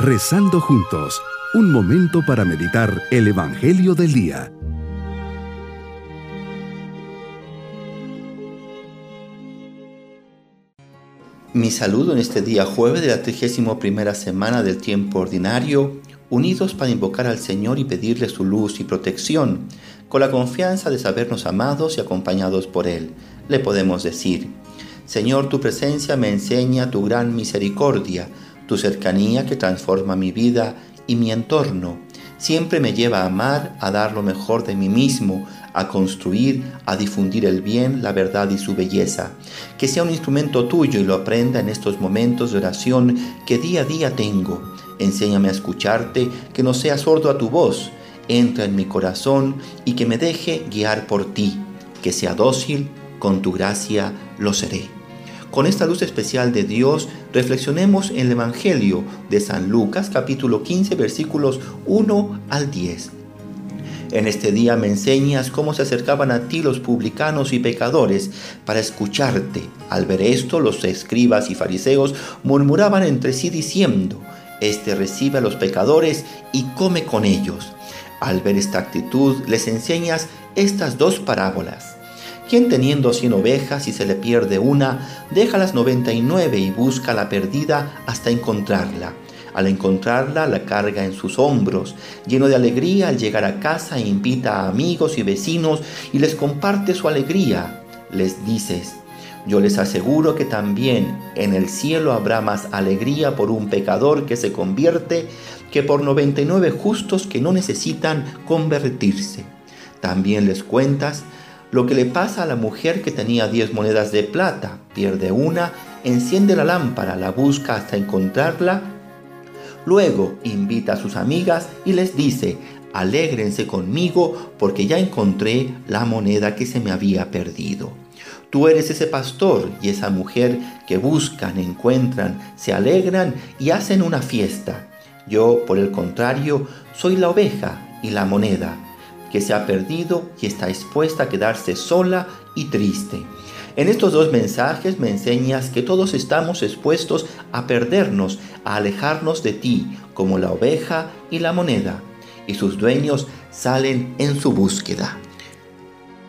Rezando juntos, un momento para meditar el Evangelio del Día. Mi saludo en este día jueves de la 31 primera semana del tiempo ordinario, unidos para invocar al Señor y pedirle su luz y protección, con la confianza de sabernos amados y acompañados por Él. Le podemos decir, Señor, tu presencia me enseña tu gran misericordia, tu cercanía que transforma mi vida y mi entorno. Siempre me lleva a amar, a dar lo mejor de mí mismo, a construir, a difundir el bien, la verdad y su belleza. Que sea un instrumento tuyo y lo aprenda en estos momentos de oración que día a día tengo. Enséñame a escucharte, que no sea sordo a tu voz. Entra en mi corazón y que me deje guiar por ti. Que sea dócil, con tu gracia lo seré. Con esta luz especial de Dios, reflexionemos en el Evangelio de San Lucas capítulo 15 versículos 1 al 10. En este día me enseñas cómo se acercaban a ti los publicanos y pecadores para escucharte. Al ver esto, los escribas y fariseos murmuraban entre sí diciendo, Este recibe a los pecadores y come con ellos. Al ver esta actitud, les enseñas estas dos parábolas. Quien teniendo cien ovejas y se le pierde una, deja las noventa y nueve y busca la perdida hasta encontrarla. Al encontrarla, la carga en sus hombros. Lleno de alegría, al llegar a casa, invita a amigos y vecinos y les comparte su alegría. Les dices, yo les aseguro que también en el cielo habrá más alegría por un pecador que se convierte que por noventa y nueve justos que no necesitan convertirse. También les cuentas lo que le pasa a la mujer que tenía diez monedas de plata, pierde una, enciende la lámpara, la busca hasta encontrarla, luego invita a sus amigas y les dice, alégrense conmigo porque ya encontré la moneda que se me había perdido. Tú eres ese pastor y esa mujer que buscan, encuentran, se alegran y hacen una fiesta. Yo, por el contrario, soy la oveja y la moneda que se ha perdido y está expuesta a quedarse sola y triste. En estos dos mensajes me enseñas que todos estamos expuestos a perdernos, a alejarnos de ti, como la oveja y la moneda, y sus dueños salen en su búsqueda.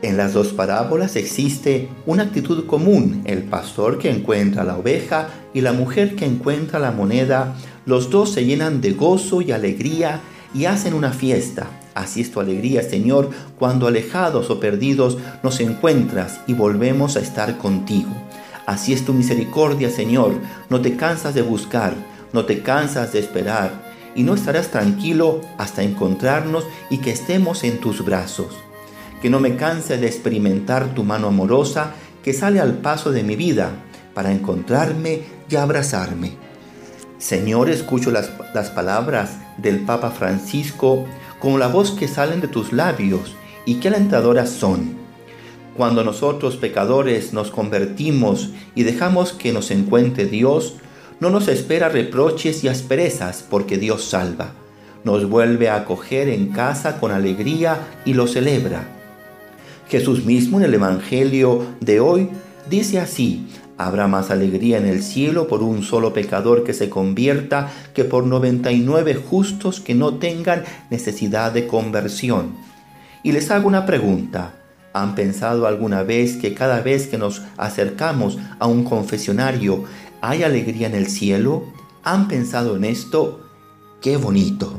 En las dos parábolas existe una actitud común, el pastor que encuentra la oveja y la mujer que encuentra la moneda, los dos se llenan de gozo y alegría y hacen una fiesta. Así es tu alegría, Señor, cuando alejados o perdidos nos encuentras y volvemos a estar contigo. Así es tu misericordia, Señor. No te cansas de buscar, no te cansas de esperar, y no estarás tranquilo hasta encontrarnos y que estemos en tus brazos. Que no me canse de experimentar tu mano amorosa que sale al paso de mi vida para encontrarme y abrazarme. Señor, escucho las, las palabras del Papa Francisco como la voz que salen de tus labios y qué alentadoras son. Cuando nosotros pecadores nos convertimos y dejamos que nos encuentre Dios, no nos espera reproches y asperezas porque Dios salva. Nos vuelve a acoger en casa con alegría y lo celebra. Jesús mismo en el Evangelio de hoy dice así, Habrá más alegría en el cielo por un solo pecador que se convierta que por 99 justos que no tengan necesidad de conversión. Y les hago una pregunta. ¿Han pensado alguna vez que cada vez que nos acercamos a un confesionario hay alegría en el cielo? ¿Han pensado en esto? ¡Qué bonito!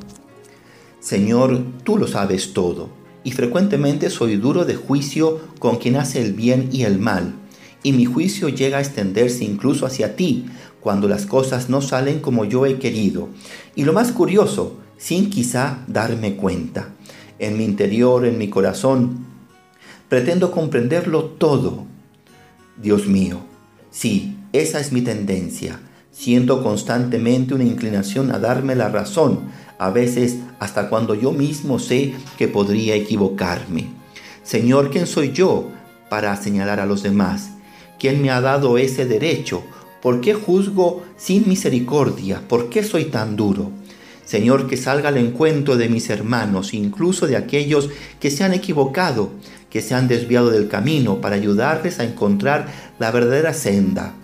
Señor, tú lo sabes todo, y frecuentemente soy duro de juicio con quien hace el bien y el mal y mi juicio llega a extenderse incluso hacia ti cuando las cosas no salen como yo he querido. Y lo más curioso, sin quizá darme cuenta, en mi interior, en mi corazón, pretendo comprenderlo todo. Dios mío, sí, esa es mi tendencia. Siento constantemente una inclinación a darme la razón, a veces hasta cuando yo mismo sé que podría equivocarme. Señor, ¿quién soy yo para señalar a los demás? ¿Quién me ha dado ese derecho? ¿Por qué juzgo sin misericordia? ¿Por qué soy tan duro? Señor, que salga al encuentro de mis hermanos, incluso de aquellos que se han equivocado, que se han desviado del camino, para ayudarles a encontrar la verdadera senda.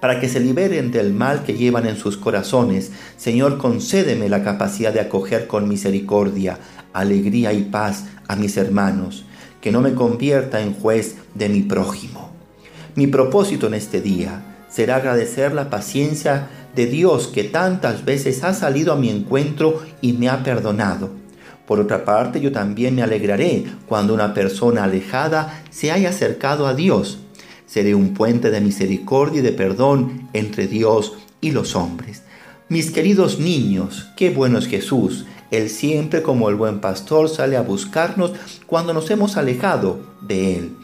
para que se liberen del mal que llevan en sus corazones. Señor, concédeme la capacidad de acoger con misericordia, alegría y paz a mis hermanos, que no me convierta en juez de mi prójimo. Mi propósito en este día será agradecer la paciencia de Dios que tantas veces ha salido a mi encuentro y me ha perdonado. Por otra parte, yo también me alegraré cuando una persona alejada se haya acercado a Dios Seré un puente de misericordia y de perdón entre Dios y los hombres. Mis queridos niños, qué bueno es Jesús. Él siempre como el buen pastor sale a buscarnos cuando nos hemos alejado de Él.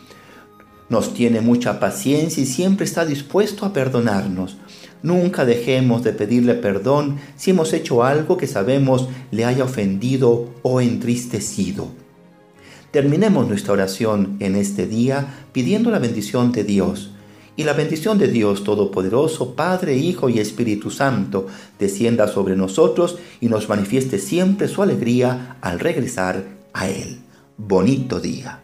Nos tiene mucha paciencia y siempre está dispuesto a perdonarnos. Nunca dejemos de pedirle perdón si hemos hecho algo que sabemos le haya ofendido o entristecido. Terminemos nuestra oración en este día pidiendo la bendición de Dios. Y la bendición de Dios Todopoderoso, Padre, Hijo y Espíritu Santo, descienda sobre nosotros y nos manifieste siempre su alegría al regresar a Él. Bonito día.